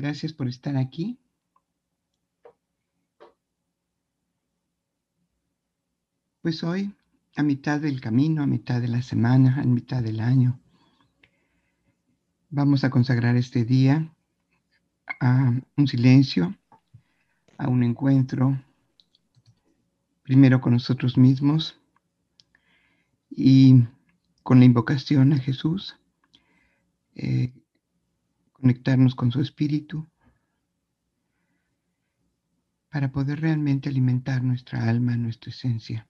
Gracias por estar aquí. Pues hoy, a mitad del camino, a mitad de la semana, a mitad del año, vamos a consagrar este día a un silencio, a un encuentro, primero con nosotros mismos y con la invocación a Jesús, eh, conectarnos con su espíritu para poder realmente alimentar nuestra alma, nuestra esencia.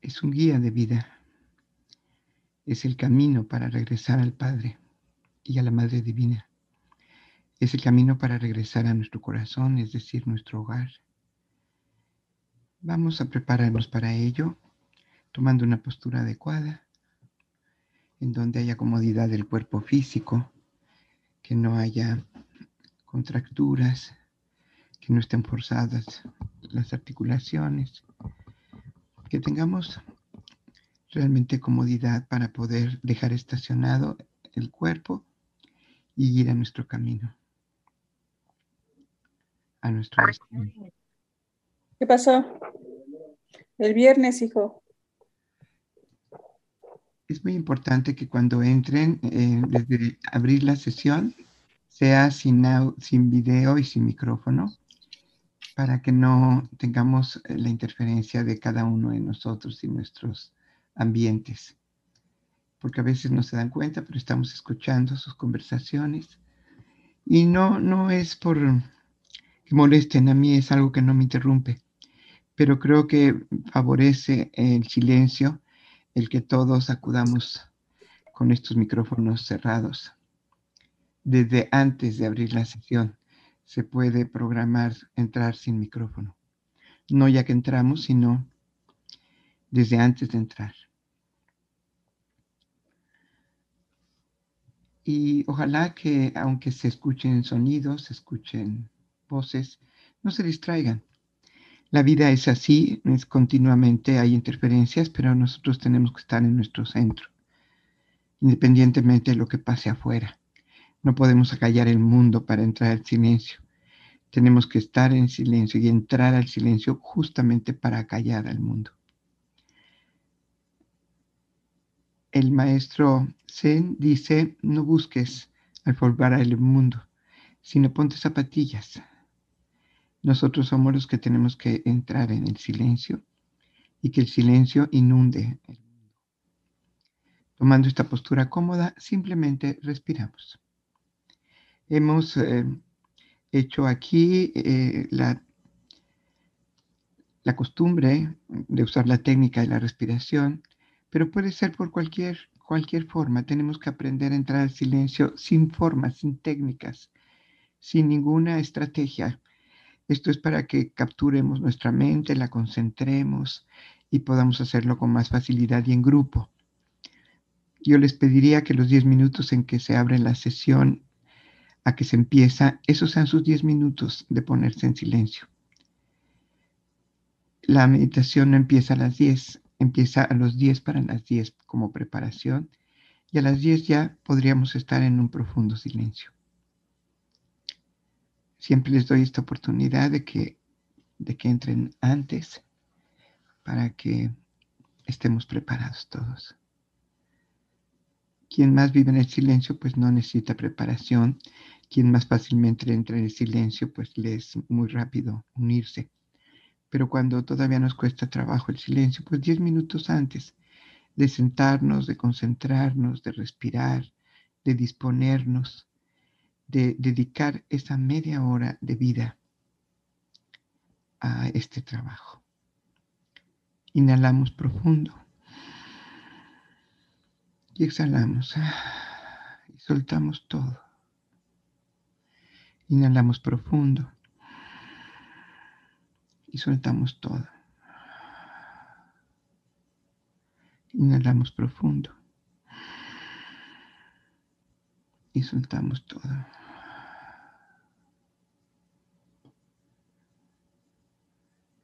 Es un guía de vida. Es el camino para regresar al Padre y a la Madre Divina. Es el camino para regresar a nuestro corazón, es decir, nuestro hogar. Vamos a prepararnos para ello tomando una postura adecuada, en donde haya comodidad del cuerpo físico, que no haya contracturas, que no estén forzadas las articulaciones, que tengamos realmente comodidad para poder dejar estacionado el cuerpo y ir a nuestro camino, a nuestro destino. ¿Qué pasó? El viernes, hijo es muy importante que cuando entren, eh, desde abrir la sesión, sea sin, sin video y sin micrófono, para que no tengamos eh, la interferencia de cada uno de nosotros y nuestros ambientes. Porque a veces no se dan cuenta, pero estamos escuchando sus conversaciones. Y no, no es por que molesten a mí, es algo que no me interrumpe, pero creo que favorece el silencio el que todos acudamos con estos micrófonos cerrados. Desde antes de abrir la sesión se puede programar entrar sin micrófono. No ya que entramos, sino desde antes de entrar. Y ojalá que aunque se escuchen sonidos, se escuchen voces, no se distraigan. La vida es así, es continuamente hay interferencias, pero nosotros tenemos que estar en nuestro centro, independientemente de lo que pase afuera. No podemos acallar el mundo para entrar al silencio. Tenemos que estar en silencio y entrar al silencio justamente para acallar al mundo. El maestro Zen dice, no busques alfombrar el mundo, sino ponte zapatillas, nosotros somos los que tenemos que entrar en el silencio y que el silencio inunde. Tomando esta postura cómoda, simplemente respiramos. Hemos eh, hecho aquí eh, la, la costumbre de usar la técnica de la respiración, pero puede ser por cualquier, cualquier forma. Tenemos que aprender a entrar al silencio sin formas, sin técnicas, sin ninguna estrategia esto es para que capturemos nuestra mente, la concentremos y podamos hacerlo con más facilidad y en grupo. Yo les pediría que los 10 minutos en que se abre la sesión a que se empieza, esos sean sus 10 minutos de ponerse en silencio. La meditación no empieza a las 10, empieza a los 10 para las 10 como preparación y a las 10 ya podríamos estar en un profundo silencio. Siempre les doy esta oportunidad de que, de que entren antes para que estemos preparados todos. Quien más vive en el silencio, pues no necesita preparación. Quien más fácilmente entra en el silencio, pues le es muy rápido unirse. Pero cuando todavía nos cuesta trabajo el silencio, pues diez minutos antes de sentarnos, de concentrarnos, de respirar, de disponernos, de dedicar esa media hora de vida a este trabajo. Inhalamos profundo y exhalamos y soltamos todo. Inhalamos profundo y soltamos todo. Inhalamos profundo y soltamos todo.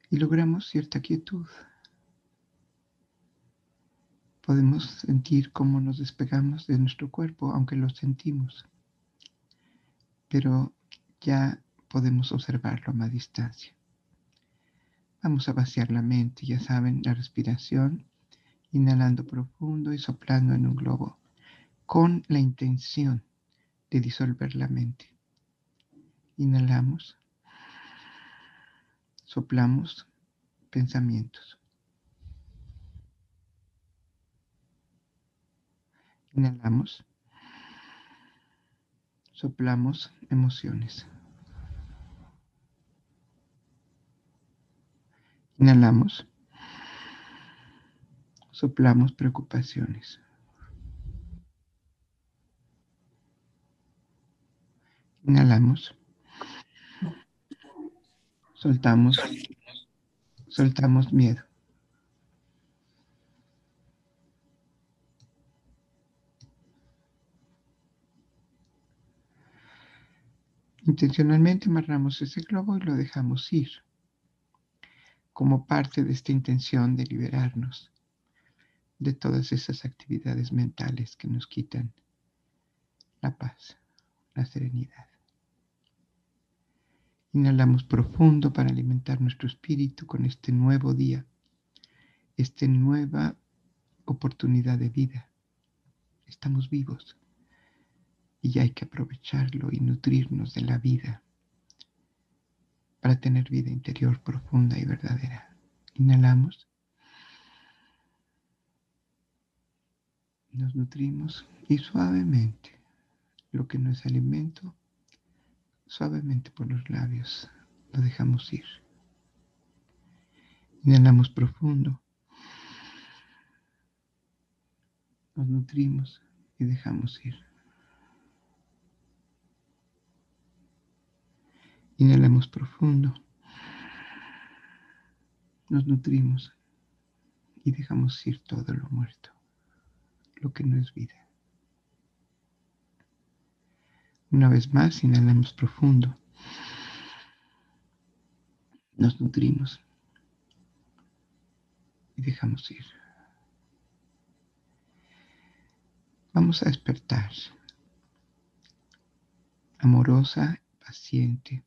Y logramos cierta quietud. Podemos sentir cómo nos despegamos de nuestro cuerpo, aunque lo sentimos, pero ya podemos observarlo a más distancia. Vamos a vaciar la mente, ya saben, la respiración, inhalando profundo y soplando en un globo, con la intención de disolver la mente. Inhalamos, soplamos pensamientos. Inhalamos, soplamos emociones. Inhalamos, soplamos preocupaciones. Inhalamos, soltamos, soltamos miedo. Intencionalmente amarramos ese globo y lo dejamos ir como parte de esta intención de liberarnos de todas esas actividades mentales que nos quitan la paz, la serenidad. Inhalamos profundo para alimentar nuestro espíritu con este nuevo día, esta nueva oportunidad de vida. Estamos vivos y hay que aprovecharlo y nutrirnos de la vida para tener vida interior profunda y verdadera. Inhalamos. Nos nutrimos y suavemente, lo que no es alimento, suavemente por los labios lo dejamos ir. Inhalamos profundo. Nos nutrimos y dejamos ir. Inhalamos profundo. Nos nutrimos y dejamos ir todo lo muerto, lo que no es vida. Una vez más, inhalamos profundo. Nos nutrimos y dejamos ir. Vamos a despertar amorosa, paciente,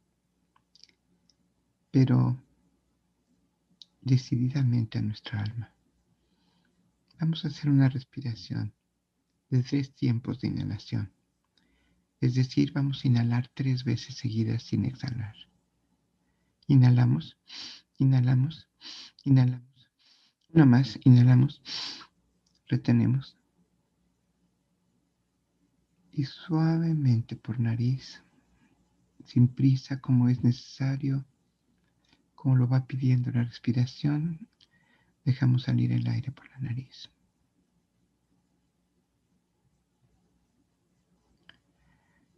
pero decididamente a nuestra alma. Vamos a hacer una respiración de tres tiempos de inhalación. Es decir, vamos a inhalar tres veces seguidas sin exhalar. Inhalamos, inhalamos, inhalamos. Una más, inhalamos, retenemos. Y suavemente por nariz, sin prisa como es necesario, como lo va pidiendo la respiración, dejamos salir el aire por la nariz.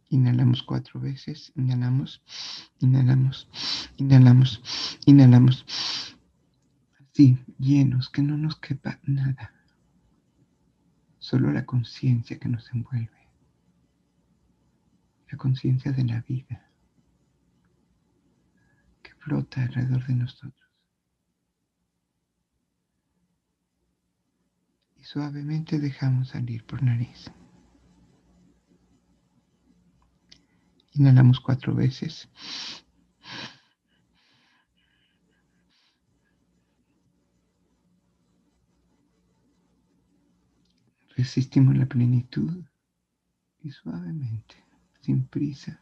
Inhalamos cuatro veces, inhalamos, inhalamos, inhalamos, inhalamos. Así, llenos, que no nos quepa nada. Solo la conciencia que nos envuelve. La conciencia de la vida flota alrededor de nosotros. Y suavemente dejamos salir por nariz. Inhalamos cuatro veces. Resistimos la plenitud y suavemente, sin prisa,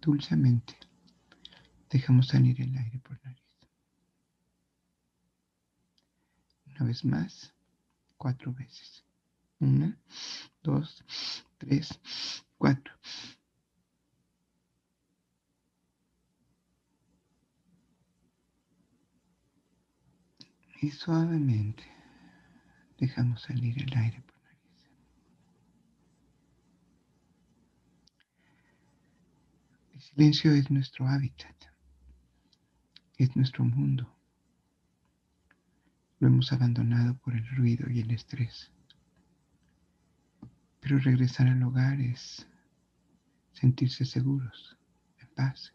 dulcemente Dejamos salir el aire por nariz. Una vez más, cuatro veces. Una, dos, tres, cuatro. Y suavemente dejamos salir el aire por nariz. El silencio es nuestro hábitat es nuestro mundo. Lo hemos abandonado por el ruido y el estrés. Pero regresar al hogar es sentirse seguros, en paz.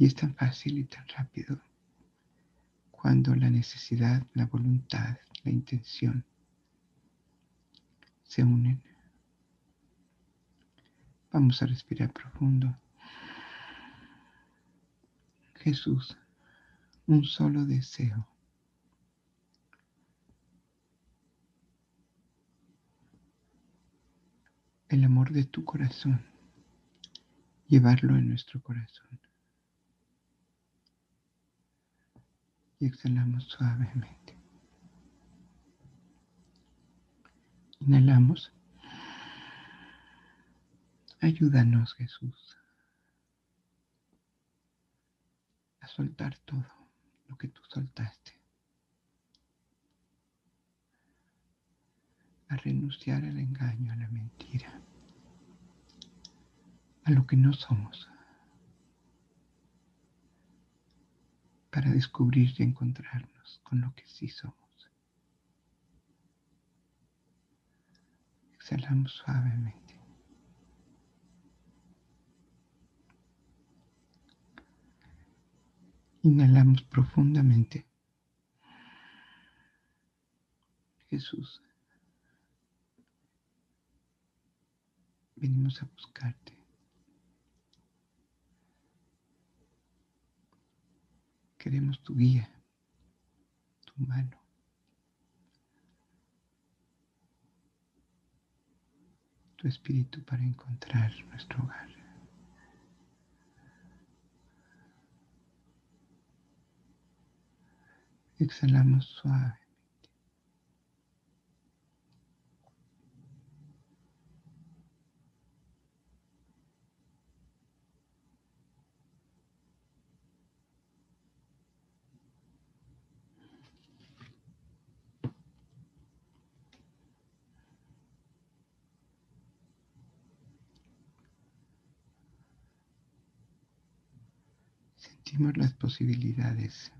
Y es tan fácil y tan rápido cuando la necesidad, la voluntad, la intención se unen. Vamos a respirar profundo. Jesús, un solo deseo. El amor de tu corazón, llevarlo en nuestro corazón. Y exhalamos suavemente. Inhalamos. Ayúdanos, Jesús, a soltar todo lo que tú soltaste. A renunciar al engaño, a la mentira, a lo que no somos. Para descubrir y encontrarnos con lo que sí somos. Exhalamos suavemente. Inhalamos profundamente. Jesús, venimos a buscarte. Queremos tu guía, tu mano. tu espíritu para encontrar nuestro hogar. Exhalamos suave. Las posibilidades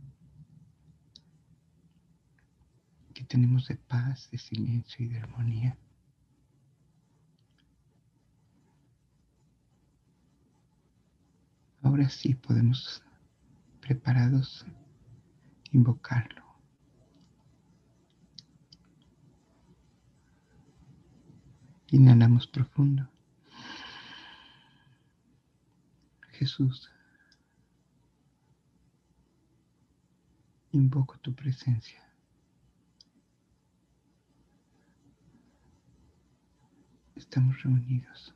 que tenemos de paz, de silencio y de armonía. Ahora sí podemos preparados invocarlo. Inhalamos profundo. Jesús. Invoco tu presencia. Estamos reunidos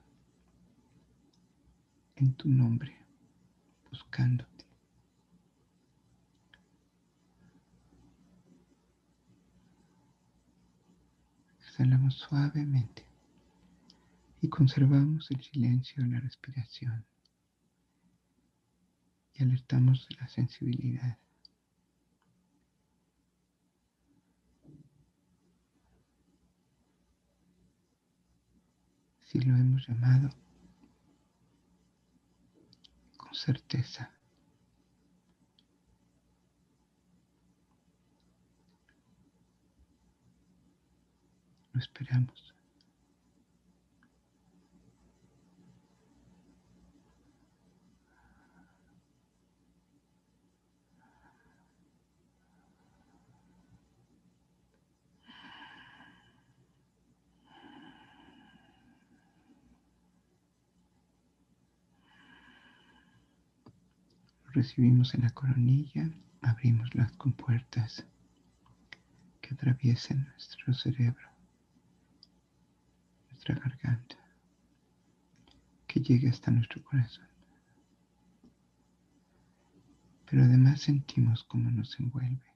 en tu nombre, buscándote. Exhalamos suavemente y conservamos el silencio en la respiración y alertamos la sensibilidad. Si lo hemos llamado con certeza. Lo esperamos. Recibimos en la coronilla, abrimos las compuertas que atraviesen nuestro cerebro, nuestra garganta, que llegue hasta nuestro corazón. Pero además sentimos cómo nos envuelve.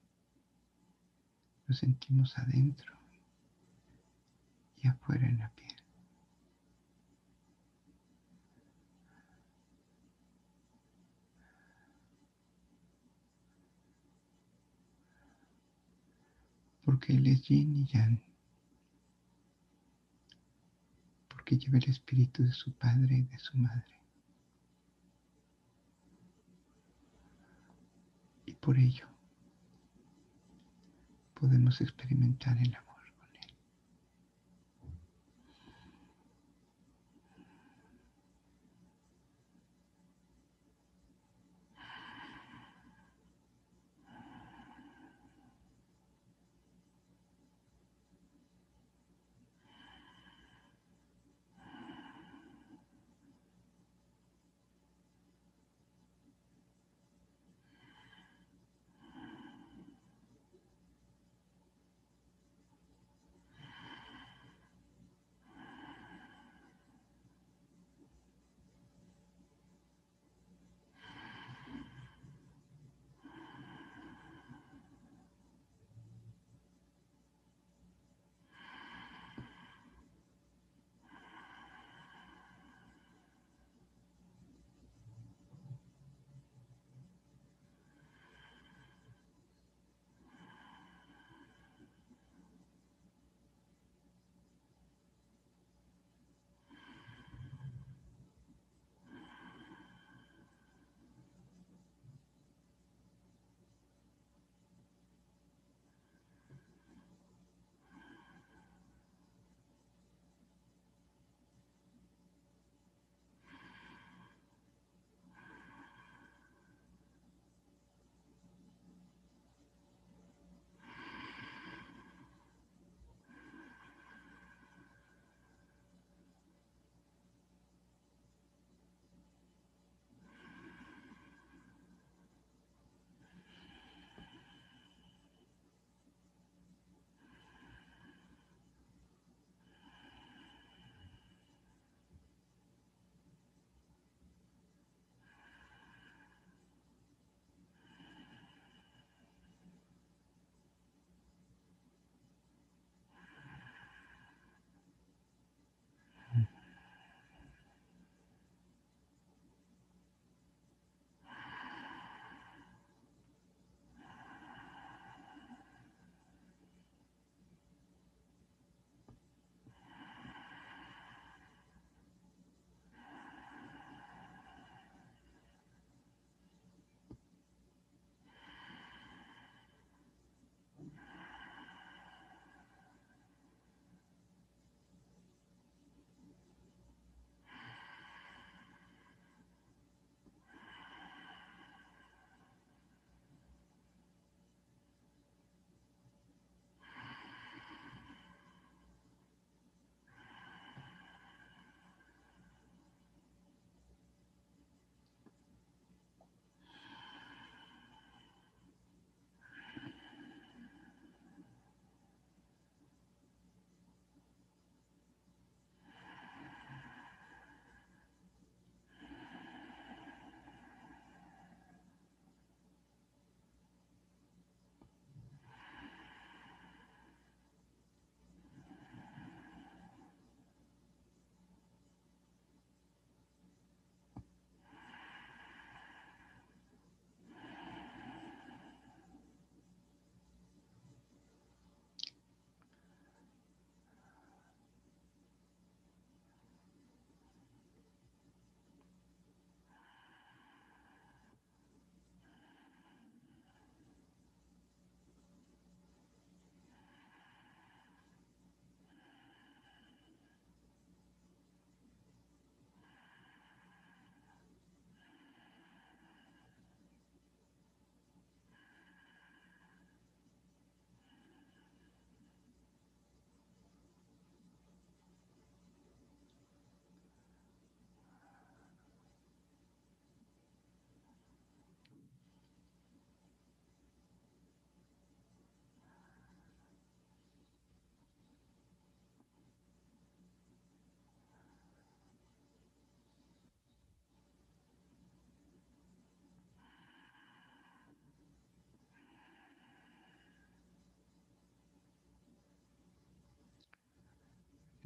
Lo sentimos adentro y afuera en la piel. Porque Él es yin y yang, porque lleva el espíritu de su padre y de su madre. Y por ello podemos experimentar el amor.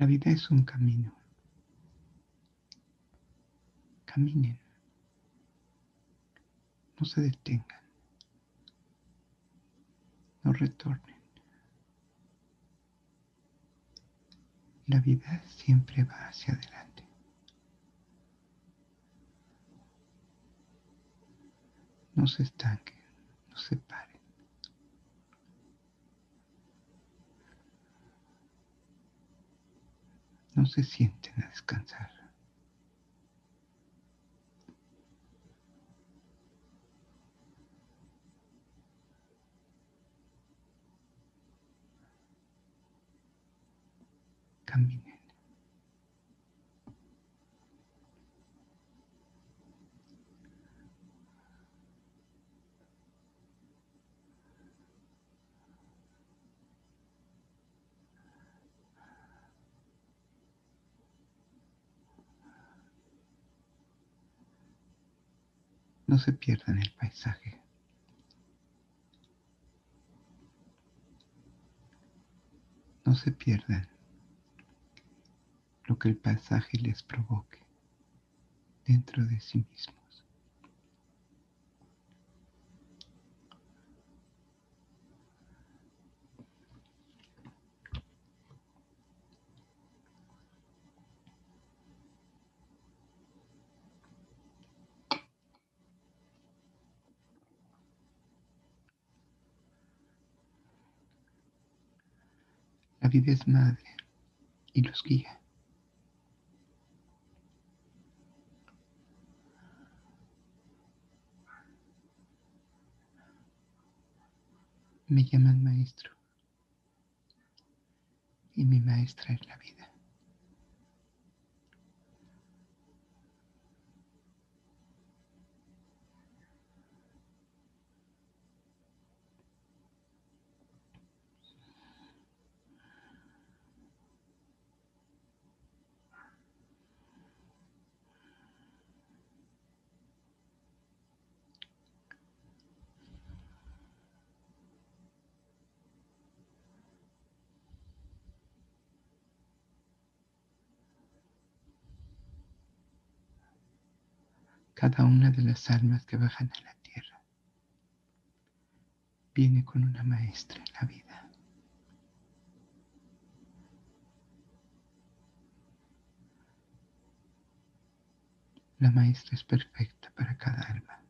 La vida es un camino. Caminen. No se detengan. No retornen. La vida siempre va hacia adelante. No se estanquen, no se paren. No se sienten a descansar. Caminen. No se pierdan el paisaje. No se pierdan lo que el paisaje les provoque dentro de sí mismos. Es madre y los guía. Me llaman maestro y mi maestra es la vida. Cada una de las almas que bajan a la tierra viene con una maestra en la vida. La maestra es perfecta para cada alma.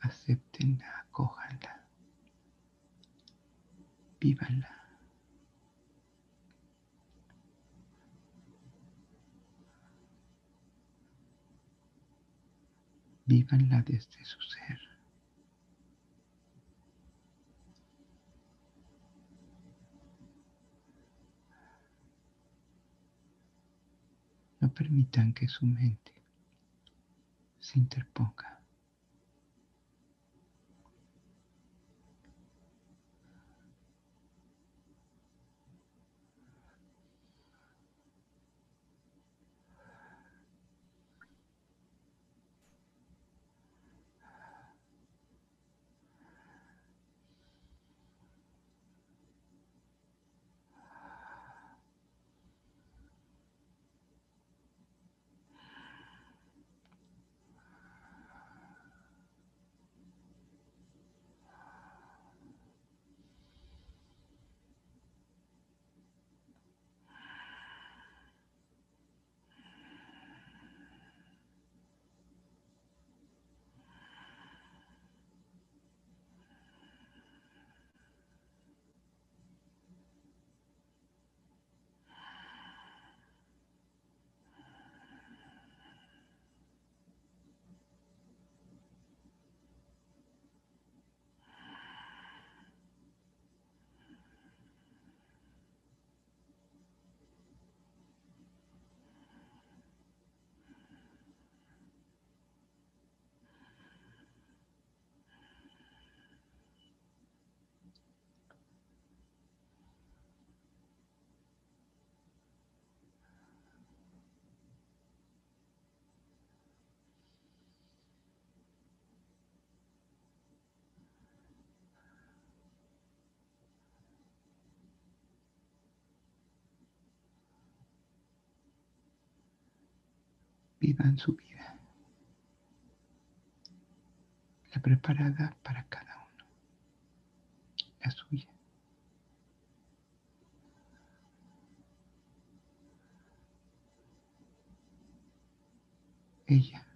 Acéptenla, acójanla, vívanla. Vívanla desde su ser. No permitan que su mente se interponga. Vivan su vida, la preparada para cada uno, la suya. Ella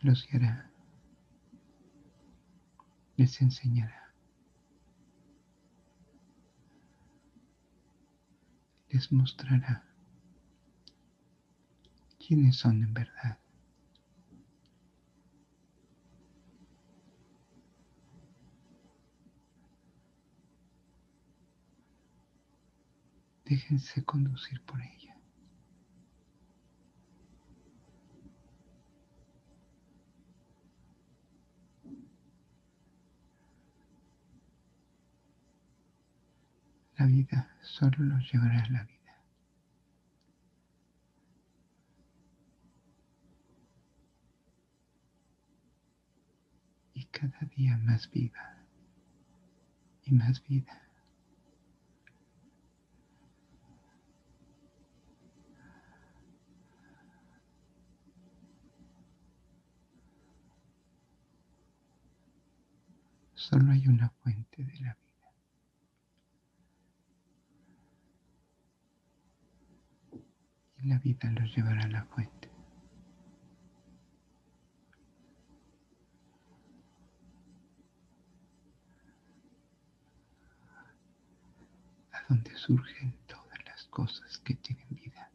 los guiará, les enseñará. Les mostrará quiénes son en verdad. Déjense conducir por ella. Vida solo los llevará la vida. Y cada día más viva y más vida. Solo hay una fuente de la vida. La vida los llevará a la fuente. A donde surgen todas las cosas que tienen vida.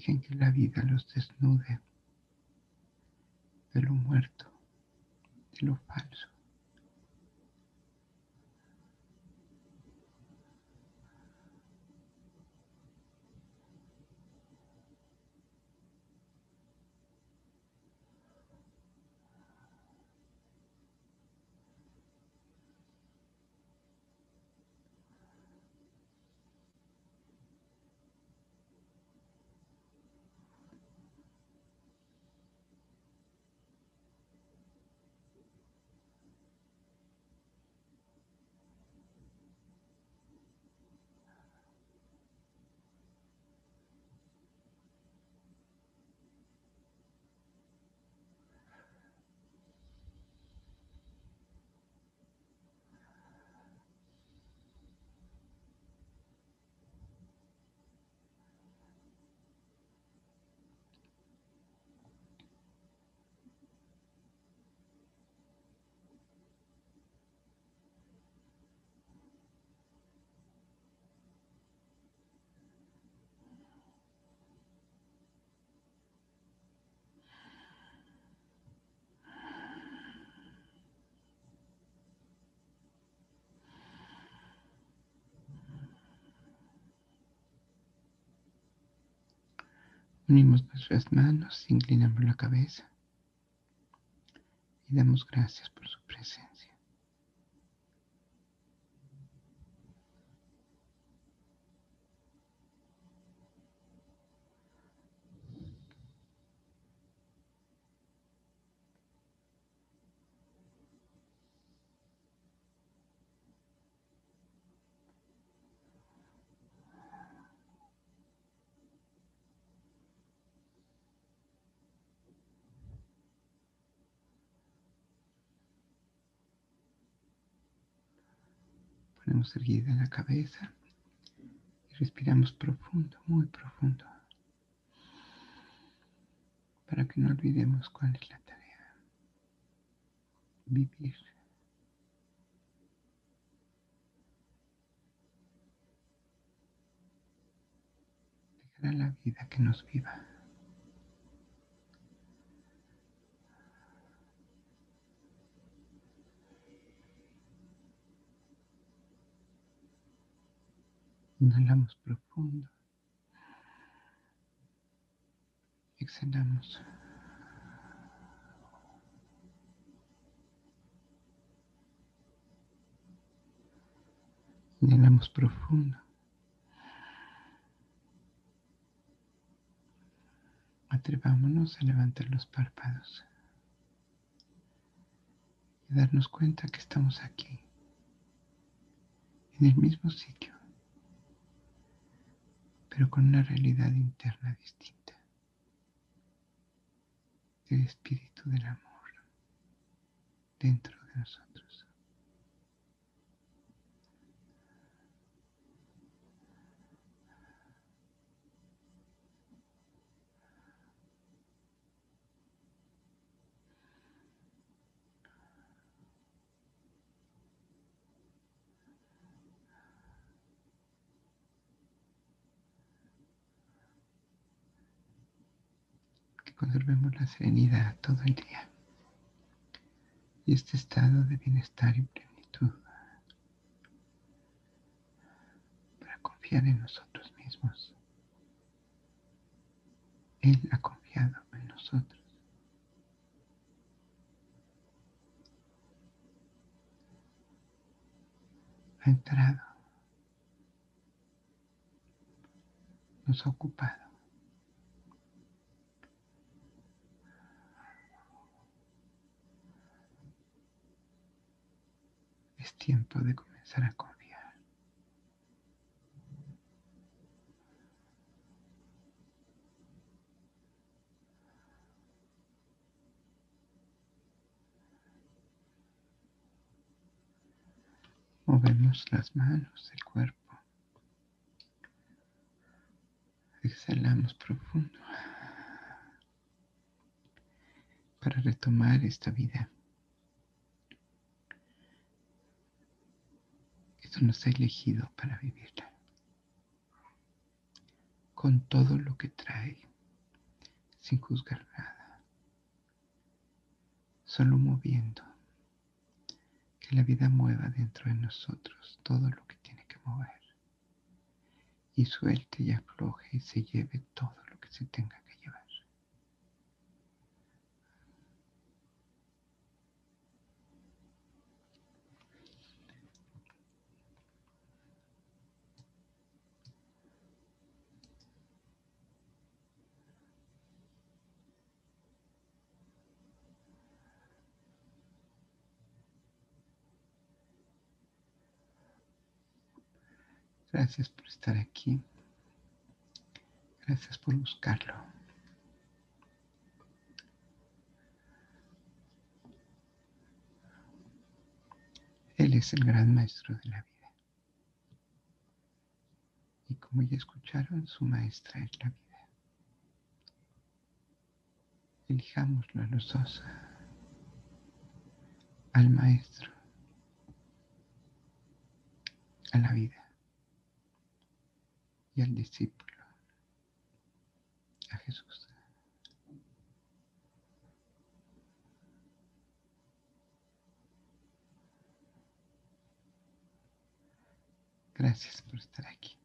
Dejen que la vida los desnude de lo muerto, de lo falso. Unimos nuestras manos, inclinamos la cabeza y damos gracias por su presencia. Mantenemos erguida la cabeza y respiramos profundo, muy profundo, para que no olvidemos cuál es la tarea. Vivir. Dejar a la vida que nos viva. Inhalamos profundo. Exhalamos. Inhalamos profundo. Atrevámonos a levantar los párpados y darnos cuenta que estamos aquí, en el mismo sitio pero con una realidad interna distinta. El espíritu del amor dentro de nosotros. Conservemos la serenidad todo el día y este estado de bienestar y plenitud para confiar en nosotros mismos. Él ha confiado en nosotros. Ha entrado. Nos ha ocupado. Es tiempo de comenzar a confiar. Movemos las manos, el cuerpo. Exhalamos profundo para retomar esta vida. Nos ha elegido para vivirla. Con todo lo que trae, sin juzgar nada. Solo moviendo. Que la vida mueva dentro de nosotros todo lo que tiene que mover. Y suelte y afloje y se lleve todo lo que se tenga que llevar. Gracias por estar aquí. Gracias por buscarlo. Él es el gran maestro de la vida. Y como ya escucharon, su maestra es la vida. Elijámoslo a los dos. Al maestro. A la vida y al discípulo, a Jesús. Gracias por estar aquí.